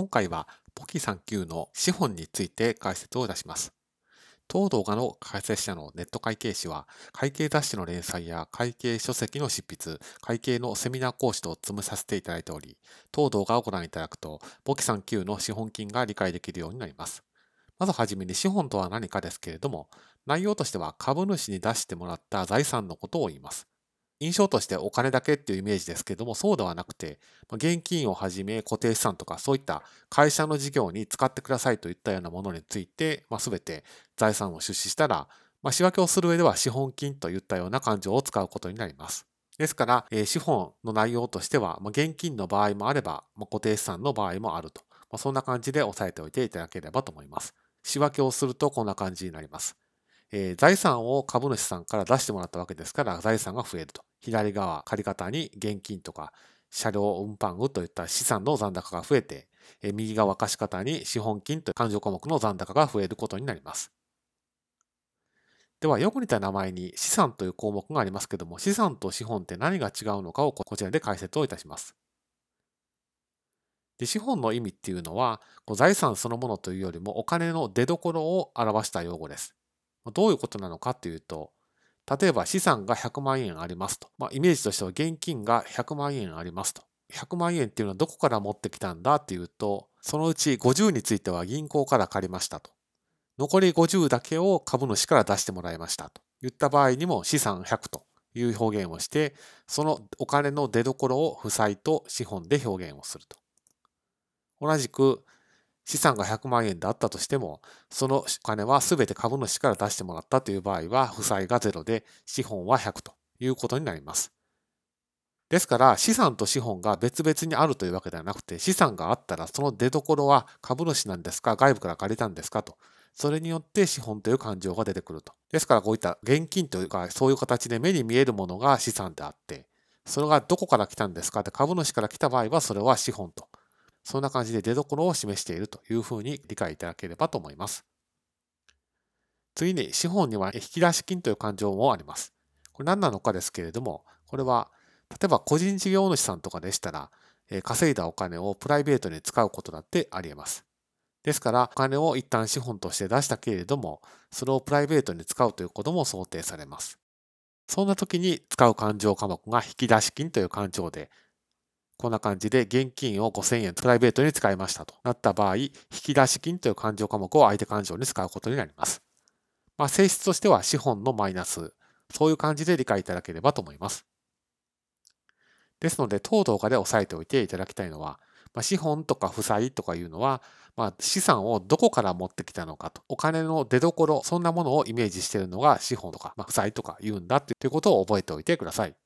今回はポキ39の資本について解説をいたします。当動画の解説者のネット会計士は、会計雑誌の連載や会計書籍の執筆、会計のセミナー講師と積むさせていただいており、当動画をご覧いただくと、簿記39の資本金が理解できるようになります。まずはじめに資本とは何かですけれども、内容としては株主に出してもらった財産のことを言います。印象としてお金だけっていうイメージですけども、そうではなくて、現金をはじめ固定資産とかそういった会社の事業に使ってくださいといったようなものについて、まあ、全て財産を出資したら、まあ、仕分けをする上では資本金といったような感情を使うことになります。ですから、えー、資本の内容としては、まあ、現金の場合もあれば、まあ、固定資産の場合もあると。まあ、そんな感じで押さえておいていただければと思います。仕分けをするとこんな感じになります。えー、財産を株主さんから出してもらったわけですから、財産が増えると。左側、借方に現金とか車両運搬具といった資産の残高が増えて、右側貸方に資本金という勘定項目の残高が増えることになります。では、よく似た名前に資産という項目がありますけども、資産と資本って何が違うのかをこちらで解説をいたします。で資本の意味っていうのは、財産そのものというよりもお金の出所を表した用語です。どういうことなのかというと、例えば資産が100万円ありますと。まあ、イメージとしては現金が100万円ありますと。100万円っていうのはどこから持ってきたんだっていうと、そのうち50については銀行から借りましたと。残り50だけを株主から出してもらいましたと言った場合にも資産100という表現をして、そのお金の出所を負債と資本で表現をすると。同じく資産が100万円であったとしても、そのお金は全て株主から出してもらったという場合は、負債が0で、資本は100ということになります。ですから、資産と資本が別々にあるというわけではなくて、資産があったら、その出所は株主なんですか、外部から借りたんですかと。それによって資本という感情が出てくると。ですから、こういった現金というか、そういう形で目に見えるものが資産であって、それがどこから来たんですかって株主から来た場合は、それは資本とそんな感じで出所を示しているというふうに理解いただければと思います。次に資本には引き出し金という感情もあります。これ何なのかですけれども、これは例えば個人事業主さんとかでしたら、稼いだお金をプライベートに使うことだってあり得ます。ですから、お金を一旦資本として出したけれども、それをプライベートに使うということも想定されます。そんな時に使う勘定科目が引き出し金という勘定で、こんな感じで現金を5000円プライベートに使いましたとなった場合、引き出し金という勘定科目を相手勘定に使うことになります。まあ、性質としては資本のマイナス、そういう感じで理解いただければと思います。ですので、当動画で押さえておいていただきたいのは、まあ、資本とか負債とかいうのは、まあ、資産をどこから持ってきたのかと、お金の出所、そんなものをイメージしているのが資本とか、まあ、負債とか言うんだということを覚えておいてください。